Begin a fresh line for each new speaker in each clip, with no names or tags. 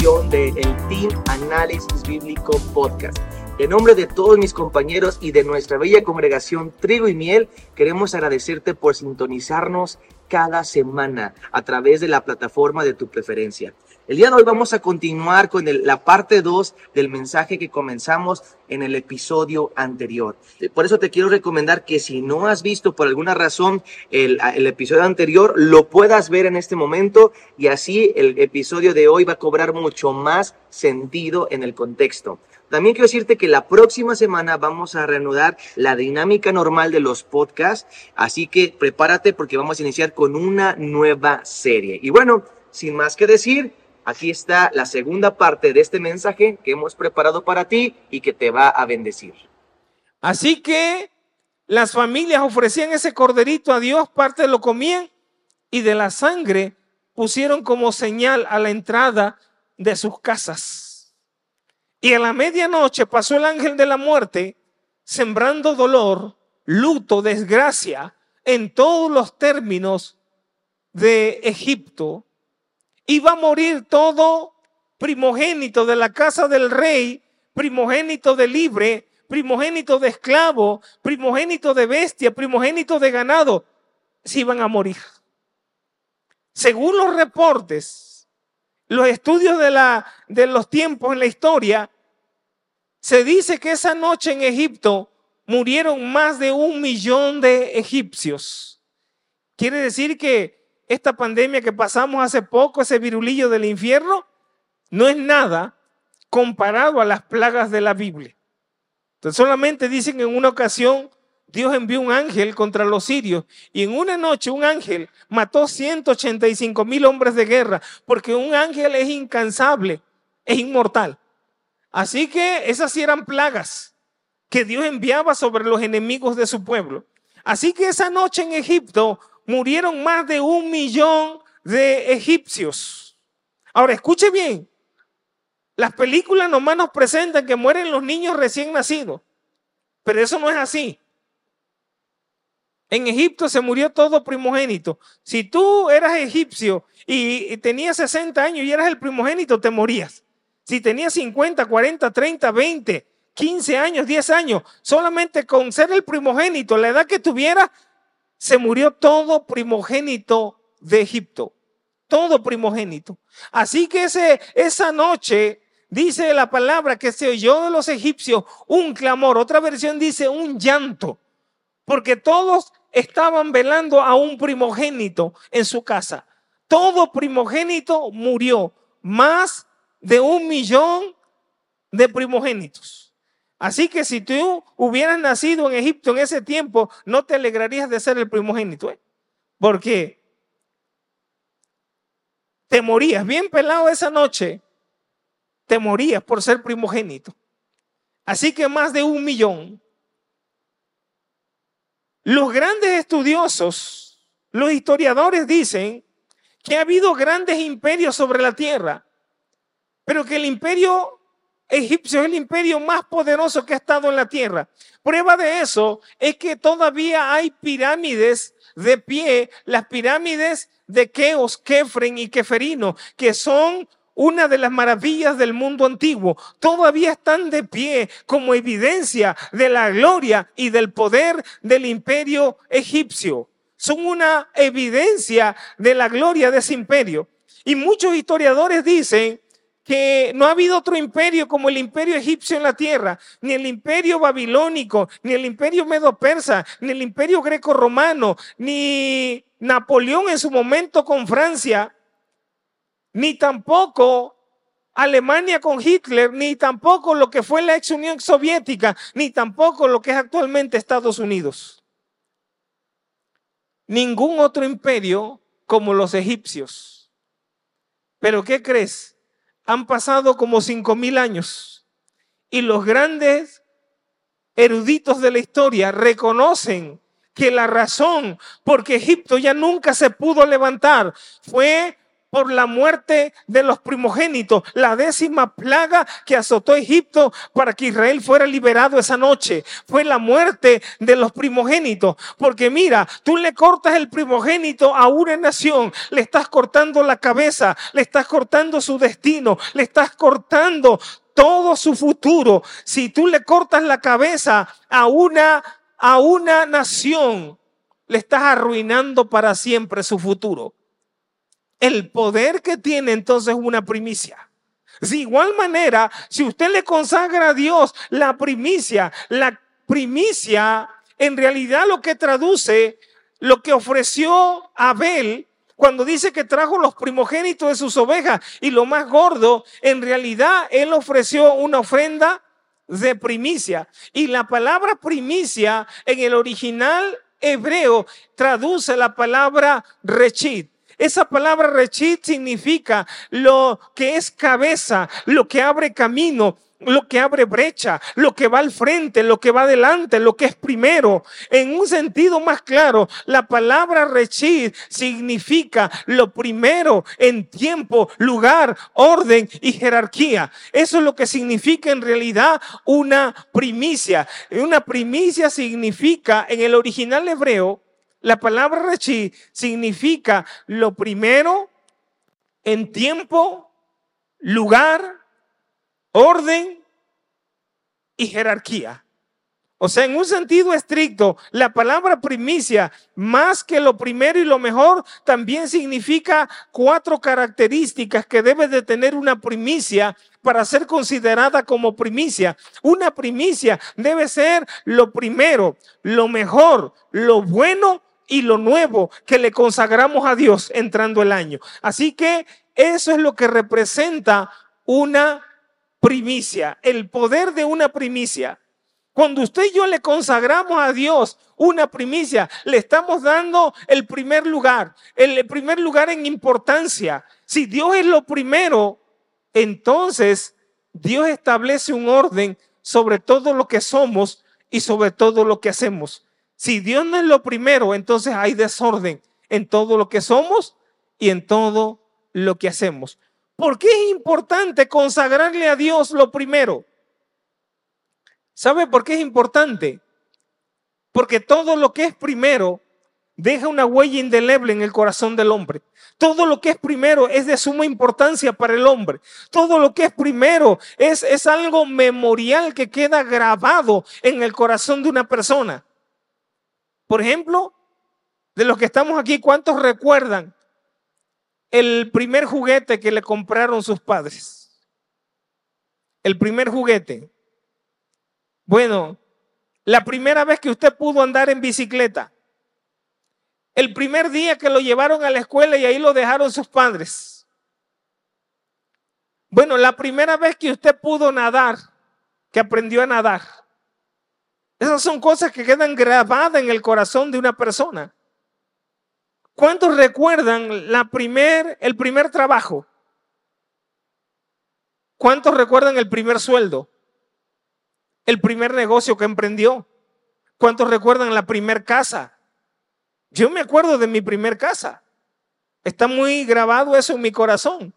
de producción del Team Análisis Bíblico Podcast. En nombre de todos mis compañeros y de nuestra bella congregación Trigo y Miel, queremos agradecerte por sintonizarnos cada semana a través de la plataforma de tu preferencia. El día de hoy vamos a continuar con la parte 2 del mensaje que comenzamos en el episodio anterior. Por eso te quiero recomendar que si no has visto por alguna razón el, el episodio anterior, lo puedas ver en este momento y así el episodio de hoy va a cobrar mucho más sentido en el contexto. También quiero decirte que la próxima semana vamos a reanudar la dinámica normal de los podcasts, así que prepárate porque vamos a iniciar con una nueva serie. Y bueno, sin más que decir, Aquí está la segunda parte de este mensaje que hemos preparado para ti y que te va a bendecir.
Así que las familias ofrecían ese corderito a Dios, parte lo comían y de la sangre pusieron como señal a la entrada de sus casas. Y a la medianoche pasó el ángel de la muerte sembrando dolor, luto, desgracia en todos los términos de Egipto iba a morir todo primogénito de la casa del rey, primogénito de libre, primogénito de esclavo, primogénito de bestia, primogénito de ganado, se iban a morir. Según los reportes, los estudios de, la, de los tiempos en la historia, se dice que esa noche en Egipto murieron más de un millón de egipcios. Quiere decir que esta pandemia que pasamos hace poco, ese virulillo del infierno, no es nada comparado a las plagas de la Biblia. Entonces solamente dicen en una ocasión, Dios envió un ángel contra los sirios y en una noche un ángel mató 185 mil hombres de guerra porque un ángel es incansable, es inmortal. Así que esas sí eran plagas que Dios enviaba sobre los enemigos de su pueblo. Así que esa noche en Egipto murieron más de un millón de egipcios. Ahora, escuche bien. Las películas nomás nos presentan que mueren los niños recién nacidos. Pero eso no es así. En Egipto se murió todo primogénito. Si tú eras egipcio y tenías 60 años y eras el primogénito, te morías. Si tenías 50, 40, 30, 20, 15 años, 10 años, solamente con ser el primogénito, la edad que tuvieras, se murió todo primogénito de Egipto. Todo primogénito. Así que ese, esa noche dice la palabra que se oyó de los egipcios un clamor. Otra versión dice un llanto. Porque todos estaban velando a un primogénito en su casa. Todo primogénito murió. Más de un millón de primogénitos. Así que si tú hubieras nacido en Egipto en ese tiempo, no te alegrarías de ser el primogénito, ¿eh? porque te morías bien pelado esa noche, te morías por ser primogénito. Así que más de un millón. Los grandes estudiosos, los historiadores dicen que ha habido grandes imperios sobre la tierra, pero que el imperio egipcio es el imperio más poderoso que ha estado en la tierra. Prueba de eso es que todavía hay pirámides de pie, las pirámides de Keos, Kefren y Keferino, que son una de las maravillas del mundo antiguo, todavía están de pie como evidencia de la gloria y del poder del imperio egipcio. Son una evidencia de la gloria de ese imperio. Y muchos historiadores dicen que no ha habido otro imperio como el imperio egipcio en la tierra, ni el imperio babilónico, ni el imperio medo-persa, ni el imperio greco-romano, ni Napoleón en su momento con Francia, ni tampoco Alemania con Hitler, ni tampoco lo que fue la ex Unión Soviética, ni tampoco lo que es actualmente Estados Unidos. Ningún otro imperio como los egipcios. Pero ¿qué crees? Han pasado como cinco mil años. Y los grandes eruditos de la historia reconocen que la razón por que Egipto ya nunca se pudo levantar fue por la muerte de los primogénitos, la décima plaga que azotó Egipto para que Israel fuera liberado esa noche. Fue la muerte de los primogénitos. Porque mira, tú le cortas el primogénito a una nación, le estás cortando la cabeza, le estás cortando su destino, le estás cortando todo su futuro. Si tú le cortas la cabeza a una, a una nación, le estás arruinando para siempre su futuro el poder que tiene entonces una primicia. De igual manera, si usted le consagra a Dios la primicia, la primicia en realidad lo que traduce lo que ofreció Abel cuando dice que trajo los primogénitos de sus ovejas y lo más gordo, en realidad él ofreció una ofrenda de primicia. Y la palabra primicia en el original hebreo traduce la palabra rechit. Esa palabra rechit significa lo que es cabeza, lo que abre camino, lo que abre brecha, lo que va al frente, lo que va adelante, lo que es primero. En un sentido más claro, la palabra rechid significa lo primero en tiempo, lugar, orden y jerarquía. Eso es lo que significa en realidad una primicia. Una primicia significa en el original hebreo la palabra rechi significa lo primero en tiempo, lugar, orden y jerarquía. O sea, en un sentido estricto, la palabra primicia, más que lo primero y lo mejor, también significa cuatro características que debe de tener una primicia para ser considerada como primicia. Una primicia debe ser lo primero, lo mejor, lo bueno y lo nuevo que le consagramos a Dios entrando el año. Así que eso es lo que representa una primicia, el poder de una primicia. Cuando usted y yo le consagramos a Dios una primicia, le estamos dando el primer lugar, el primer lugar en importancia. Si Dios es lo primero, entonces Dios establece un orden sobre todo lo que somos y sobre todo lo que hacemos. Si Dios no es lo primero, entonces hay desorden en todo lo que somos y en todo lo que hacemos. ¿Por qué es importante consagrarle a Dios lo primero? ¿Sabe por qué es importante? Porque todo lo que es primero deja una huella indeleble en el corazón del hombre. Todo lo que es primero es de suma importancia para el hombre. Todo lo que es primero es, es algo memorial que queda grabado en el corazón de una persona. Por ejemplo, de los que estamos aquí, ¿cuántos recuerdan el primer juguete que le compraron sus padres? El primer juguete. Bueno, la primera vez que usted pudo andar en bicicleta. El primer día que lo llevaron a la escuela y ahí lo dejaron sus padres. Bueno, la primera vez que usted pudo nadar, que aprendió a nadar. Esas son cosas que quedan grabadas en el corazón de una persona. ¿Cuántos recuerdan la primer, el primer trabajo? ¿Cuántos recuerdan el primer sueldo? El primer negocio que emprendió. ¿Cuántos recuerdan la primer casa? Yo me acuerdo de mi primer casa. Está muy grabado eso en mi corazón.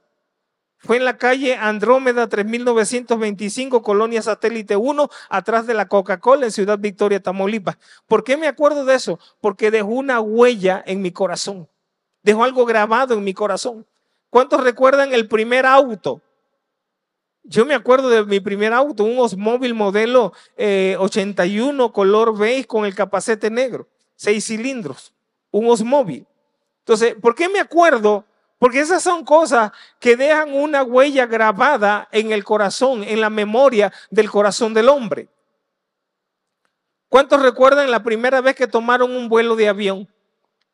Fue en la calle Andrómeda 3925, Colonia Satélite 1, atrás de la Coca-Cola en Ciudad Victoria, Tamaulipas. ¿Por qué me acuerdo de eso? Porque dejó una huella en mi corazón. Dejó algo grabado en mi corazón. ¿Cuántos recuerdan el primer auto? Yo me acuerdo de mi primer auto, un Osmóvil modelo 81 eh, color beige con el capacete negro, seis cilindros, un Osmóvil. Entonces, ¿por qué me acuerdo? Porque esas son cosas que dejan una huella grabada en el corazón, en la memoria del corazón del hombre. ¿Cuántos recuerdan la primera vez que tomaron un vuelo de avión?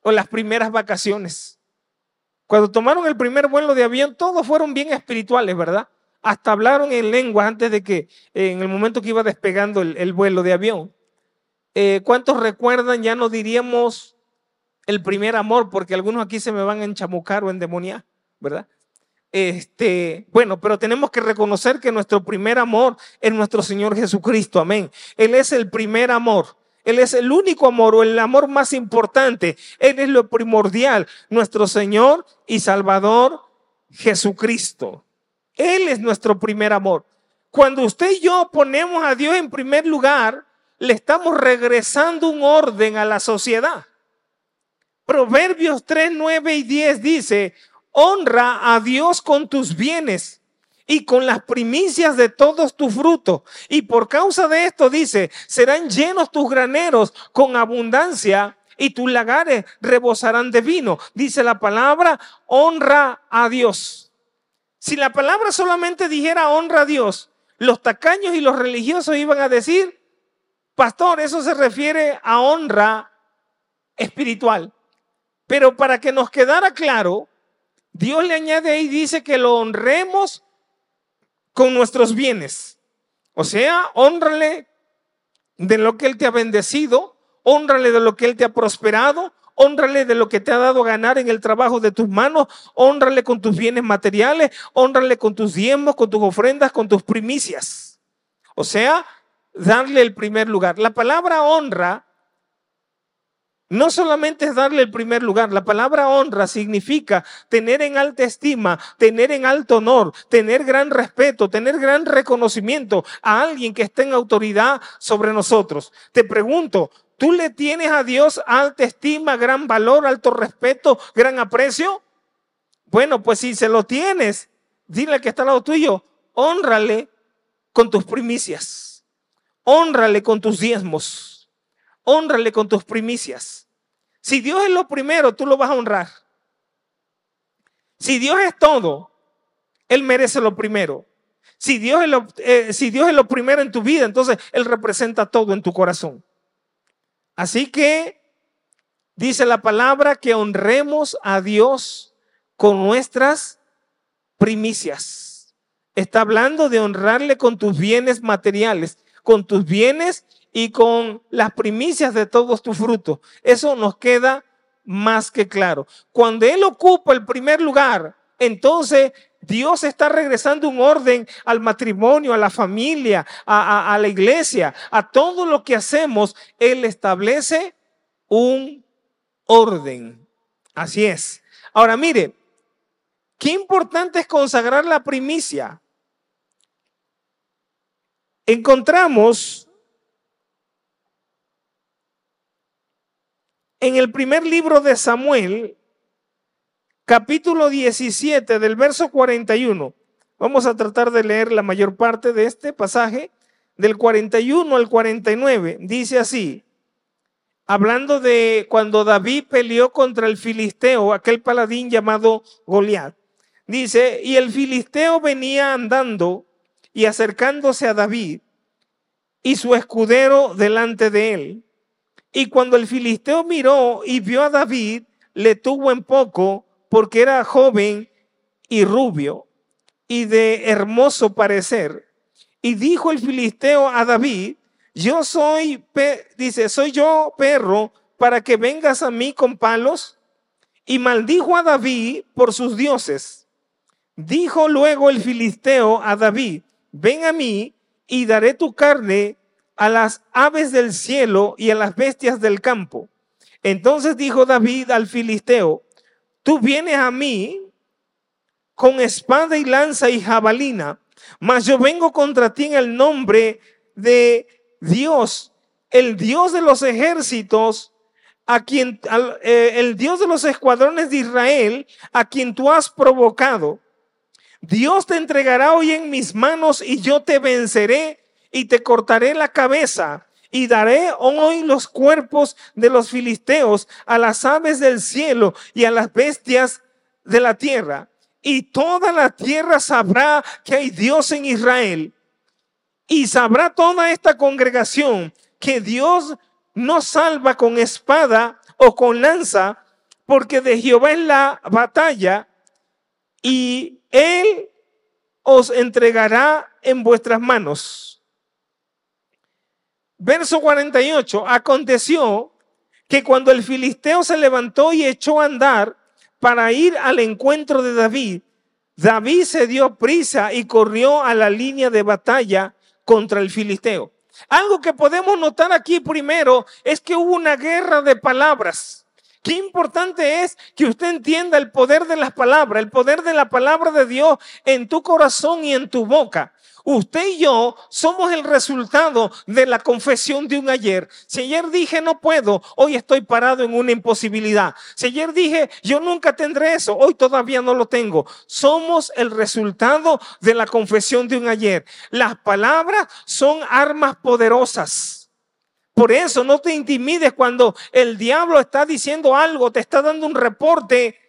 O las primeras vacaciones. Cuando tomaron el primer vuelo de avión, todos fueron bien espirituales, ¿verdad? Hasta hablaron en lengua antes de que, en el momento que iba despegando el, vuelo de avión. Eh, ¿Cuántos recuerdan? Ya no diríamos el primer amor, porque algunos aquí se me van a enchamucar o endemoniar, ¿verdad? Este, bueno, pero tenemos que reconocer que nuestro primer amor es nuestro Señor Jesucristo, amén. Él es el primer amor. Él es el único amor o el amor más importante. Él es lo primordial, nuestro Señor y Salvador Jesucristo. Él es nuestro primer amor. Cuando usted y yo ponemos a Dios en primer lugar, le estamos regresando un orden a la sociedad. Proverbios 3, 9 y 10 dice, honra a Dios con tus bienes y con las primicias de todos tus frutos. Y por causa de esto dice, serán llenos tus graneros con abundancia y tus lagares rebosarán de vino. Dice la palabra, honra a Dios. Si la palabra solamente dijera honra a Dios, los tacaños y los religiosos iban a decir, pastor, eso se refiere a honra espiritual. Pero para que nos quedara claro, Dios le añade ahí, dice que lo honremos con nuestros bienes. O sea, honrale de lo que Él te ha bendecido, honrale de lo que Él te ha prosperado, honrale de lo que te ha dado a ganar en el trabajo de tus manos, honrale con tus bienes materiales, honrale con tus diezmos, con tus ofrendas, con tus primicias. O sea, darle el primer lugar. La palabra honra no solamente es darle el primer lugar, la palabra honra significa tener en alta estima, tener en alto honor, tener gran respeto, tener gran reconocimiento a alguien que esté en autoridad sobre nosotros. Te pregunto, ¿tú le tienes a Dios alta estima, gran valor, alto respeto, gran aprecio? Bueno, pues si se lo tienes, dile que está al lado tuyo, honrale con tus primicias, honrale con tus diezmos honrale con tus primicias. Si Dios es lo primero, tú lo vas a honrar. Si Dios es todo, Él merece lo primero. Si Dios, es lo, eh, si Dios es lo primero en tu vida, entonces Él representa todo en tu corazón. Así que dice la palabra que honremos a Dios con nuestras primicias. Está hablando de honrarle con tus bienes materiales, con tus bienes y con las primicias de todos tus frutos. Eso nos queda más que claro. Cuando Él ocupa el primer lugar, entonces Dios está regresando un orden al matrimonio, a la familia, a, la iglesia, a todo lo que hacemos. Él establece un orden. Así es. Ahora mire, qué importante es consagrar la primicia. Encontramos en el primer libro de Samuel, capítulo 17 del verso 41. Vamos a tratar de leer la mayor parte de este pasaje, del 41 al 49. Dice así, hablando de cuando David peleó contra el filisteo, aquel paladín llamado Goliat. Dice, y el filisteo venía andando y acercándose a David y su escudero delante de él. Y cuando el filisteo miró y vio a David, le tuvo en poco porque era joven y rubio y de hermoso parecer. Y dijo el filisteo a David, yo soy, dice, soy yo perro para que vengas a mí con palos. Y maldijo a David por sus dioses. Dijo luego el filisteo a David, ven a mí y daré tu carne a las aves del cielo y a las bestias del campo. Entonces dijo David al filisteo, tú vienes a mí con espada y lanza y jabalina, mas yo vengo contra ti en el nombre de Dios, el Dios de los ejércitos, a quien eh, el Dios de los escuadrones de Israel, a quien tú has provocado. Dios te entregará hoy en mis manos y yo te venceré y te cortaré la cabeza y daré hoy los cuerpos de los filisteos a las aves del cielo y a las bestias de la tierra. Y toda la tierra sabrá que hay Dios en Israel. Y sabrá toda esta congregación que Dios no salva con espada o con lanza, porque de Jehová es la batalla y Él os entregará en vuestras manos. Verso 48, aconteció que cuando el filisteo se levantó y echó a andar para ir al encuentro de David, David se dio prisa y corrió a la línea de batalla contra el filisteo. Algo que podemos notar aquí primero es que hubo una guerra de palabras. Qué importante es que usted entienda el poder de las palabras, el poder de la palabra de Dios en tu corazón y en tu boca. Usted y yo somos el resultado de la confesión de un ayer. Si ayer dije no puedo, hoy estoy parado en una imposibilidad. Si ayer dije yo nunca tendré eso, hoy todavía no lo tengo. Somos el resultado de la confesión de un ayer. Las palabras son armas poderosas. Por eso no te intimides cuando el diablo está diciendo algo, te está dando un reporte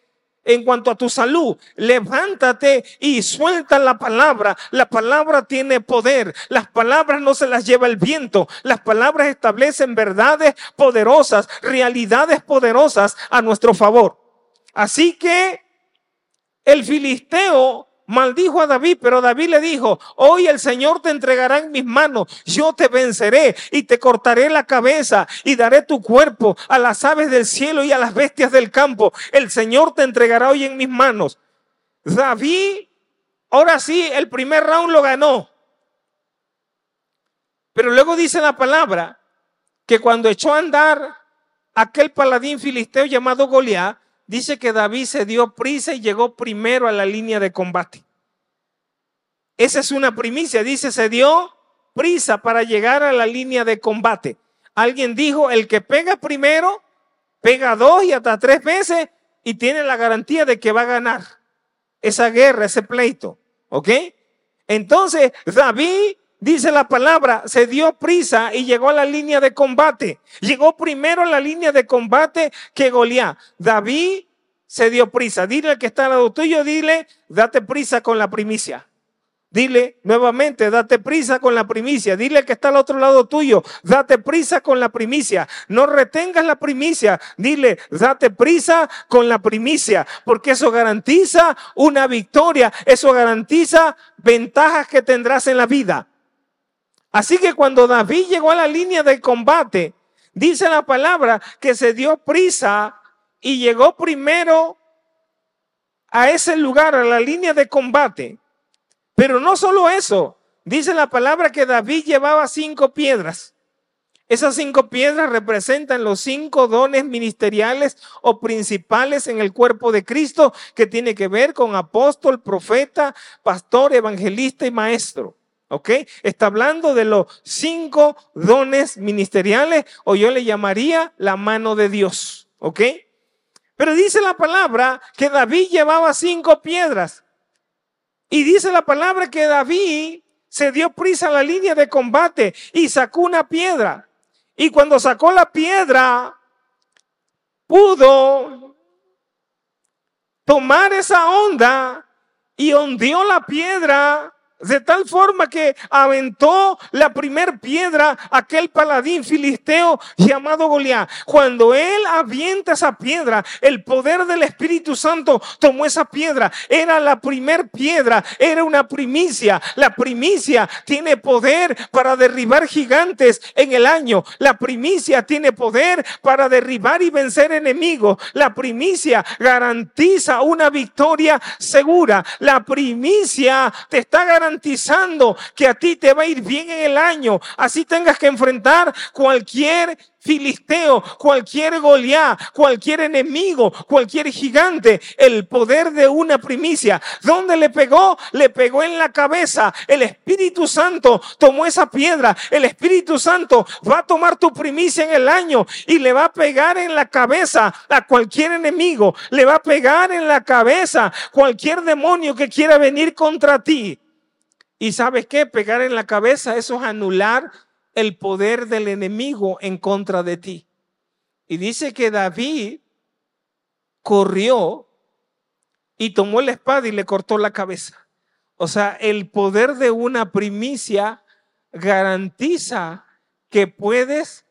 en cuanto a tu salud, levántate y suelta la palabra. La palabra tiene poder. Las palabras no se las lleva el viento. Las palabras establecen verdades poderosas, realidades poderosas a nuestro favor. Así que el filisteo maldijo a David, pero David le dijo, hoy el Señor te entregará en mis manos, yo te venceré y te cortaré la cabeza y daré tu cuerpo a las aves del cielo y a las bestias del campo. El Señor te entregará hoy en mis manos. David, ahora sí, el primer round lo ganó. Pero luego dice la palabra que cuando echó a andar aquel paladín filisteo llamado Goliat, dice que David se dio prisa y llegó primero a la línea de combate. Esa es una primicia, dice, se dio prisa para llegar a la línea de combate. Alguien dijo, el que pega primero, pega dos y hasta tres veces y tiene la garantía de que va a ganar esa guerra, ese pleito. ¿Ok? Entonces, David dice la palabra, se dio prisa y llegó a la línea de combate. Llegó primero a la línea de combate que Goliat. David se dio prisa. Dile al que está al lado tuyo, dile, date prisa con la primicia. Dile nuevamente, date prisa con la primicia. Dile al que está al otro lado tuyo, date prisa con la primicia. No retengas la primicia. Dile, date prisa con la primicia, porque eso garantiza una victoria. Eso garantiza ventajas que tendrás en la vida. Así que cuando David llegó a la línea de combate, dice la palabra que se dio prisa y llegó primero a ese lugar, a la línea de combate. Pero no solo eso, dice la palabra que David llevaba cinco piedras. Esas cinco piedras representan los cinco dones ministeriales o principales en el cuerpo de Cristo que tiene que ver con apóstol, profeta, pastor, evangelista y maestro. ¿Ok? Está hablando de los cinco dones ministeriales o yo le llamaría la mano de Dios. ¿Ok? Pero dice la palabra que David llevaba cinco piedras. Y dice la palabra que David se dio prisa a la línea de combate y sacó una piedra. Y cuando sacó la piedra, pudo tomar esa onda y hundió la piedra de tal forma que aventó la primer piedra aquel paladín filisteo llamado Goliat. Cuando él avienta esa piedra, el poder del Espíritu Santo tomó esa piedra. Era la primer piedra, era una primicia. La primicia tiene poder para derribar gigantes en el año. La primicia tiene poder para derribar y vencer enemigos. La primicia garantiza una victoria segura. La primicia te está garantizando garantizando que a ti te va a ir bien en el año. Así tengas que enfrentar cualquier filisteo, cualquier Goliat, cualquier enemigo, cualquier gigante, el poder de una primicia. ¿Dónde le pegó? Le pegó en la cabeza. El Espíritu Santo tomó esa piedra. El Espíritu Santo va a tomar tu primicia en el año y le va a pegar en la cabeza a cualquier enemigo. Le va a pegar en la cabeza cualquier demonio que quiera venir contra ti. Y sabes qué? Pegar en la cabeza, eso es anular el poder del enemigo en contra de ti. Y dice que David corrió y tomó la espada y le cortó la cabeza. O sea, el poder de una primicia garantiza que puedes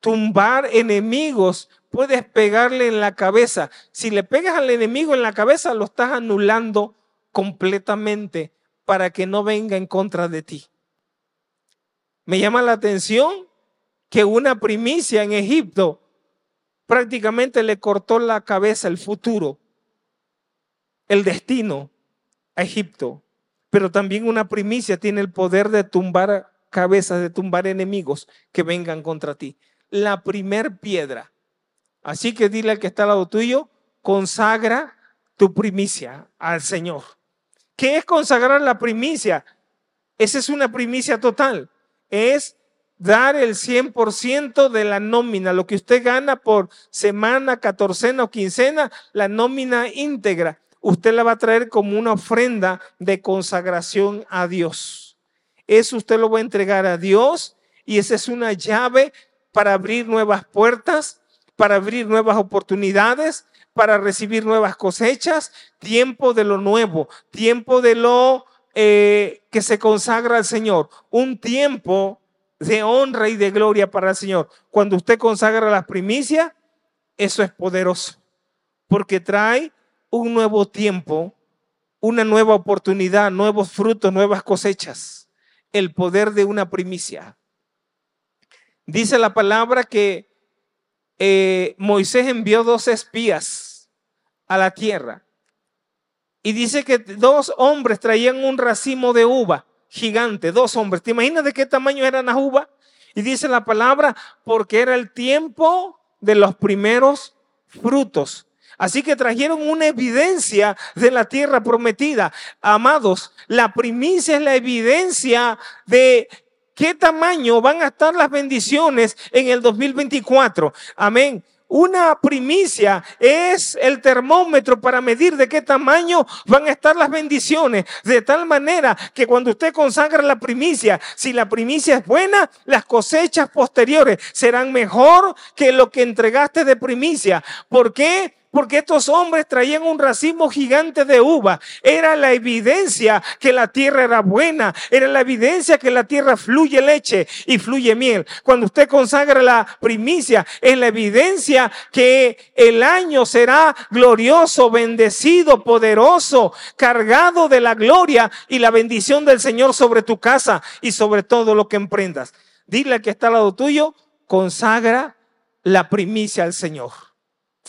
tumbar enemigos, puedes pegarle en la cabeza. Si le pegas al enemigo en la cabeza, lo estás anulando completamente para que no venga en contra de ti. Me llama la atención que una primicia en Egipto prácticamente le cortó la cabeza el futuro, el destino a Egipto. Pero también una primicia tiene el poder de tumbar cabezas, de tumbar enemigos que vengan contra ti. La primer piedra Así que dile al que está al lado tuyo, consagra tu primicia al Señor. ¿Qué es consagrar la primicia? Esa es una primicia total. Es dar el 100% de la nómina, lo que usted gana por semana, catorcena o quincena, la nómina íntegra, usted la va a traer como una ofrenda de consagración a Dios. Eso usted lo va a entregar a Dios y esa es una llave para abrir nuevas puertas, para abrir nuevas oportunidades, para recibir nuevas cosechas, tiempo de lo nuevo, tiempo de lo eh, que se consagra al Señor, un tiempo de honra y de gloria para el Señor. Cuando usted consagra las primicias, eso es poderoso, porque trae un nuevo tiempo, una nueva oportunidad, nuevos frutos, nuevas cosechas. El poder de una primicia. Dice la palabra que eh, Moisés envió dos espías a la tierra. Y dice que dos hombres traían un racimo de uva gigante, dos hombres. ¿Te imaginas de qué tamaño eran las uvas? Y dice la palabra, porque era el tiempo de los primeros frutos. Así que trajeron una evidencia de la tierra prometida. Amados, la primicia es la evidencia de qué tamaño van a estar las bendiciones en el 2024. Amén. Una primicia es el termómetro para medir de qué tamaño van a estar las bendiciones. De tal manera que cuando usted consagra la primicia, si la primicia es buena, las cosechas posteriores serán mejor que lo que entregaste de primicia. ¿Por qué? Porque estos hombres traían un racimo gigante de uva. Era la evidencia que la tierra era buena, era la evidencia que la tierra fluye leche y fluye miel. Cuando usted consagra la primicia, es la evidencia que el año será glorioso, bendecido, poderoso, cargado de la gloria y la bendición del Señor sobre tu casa y sobre todo lo que emprendas. Dile que está al lado tuyo, consagra la primicia al Señor.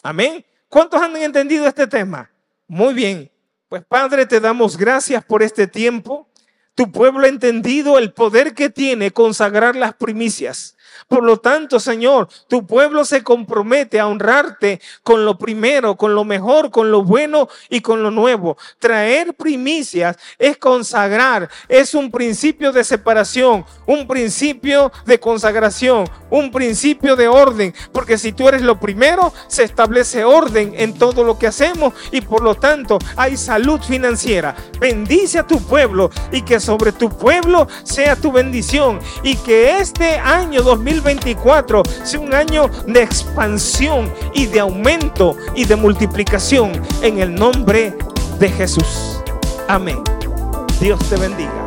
Amén. ¿Cuántos han entendido este tema? Muy bien. Pues Padre, te damos gracias por este tiempo. Tu pueblo ha entendido el poder que tiene consagrar las primicias. Por lo tanto, Señor, tu pueblo se compromete a honrarte con lo primero, con lo mejor, con lo bueno y con lo nuevo. Traer primicias es consagrar, es un principio de separación, un principio de consagración, un principio de orden, porque si tú eres lo primero, se establece orden en todo lo que hacemos y por lo tanto hay salud financiera. Bendice a tu pueblo y que sobre tu pueblo sea tu bendición y que este año 2024 sea un año de expansión y de aumento y de multiplicación en el nombre de Jesús. Amén. Dios te bendiga.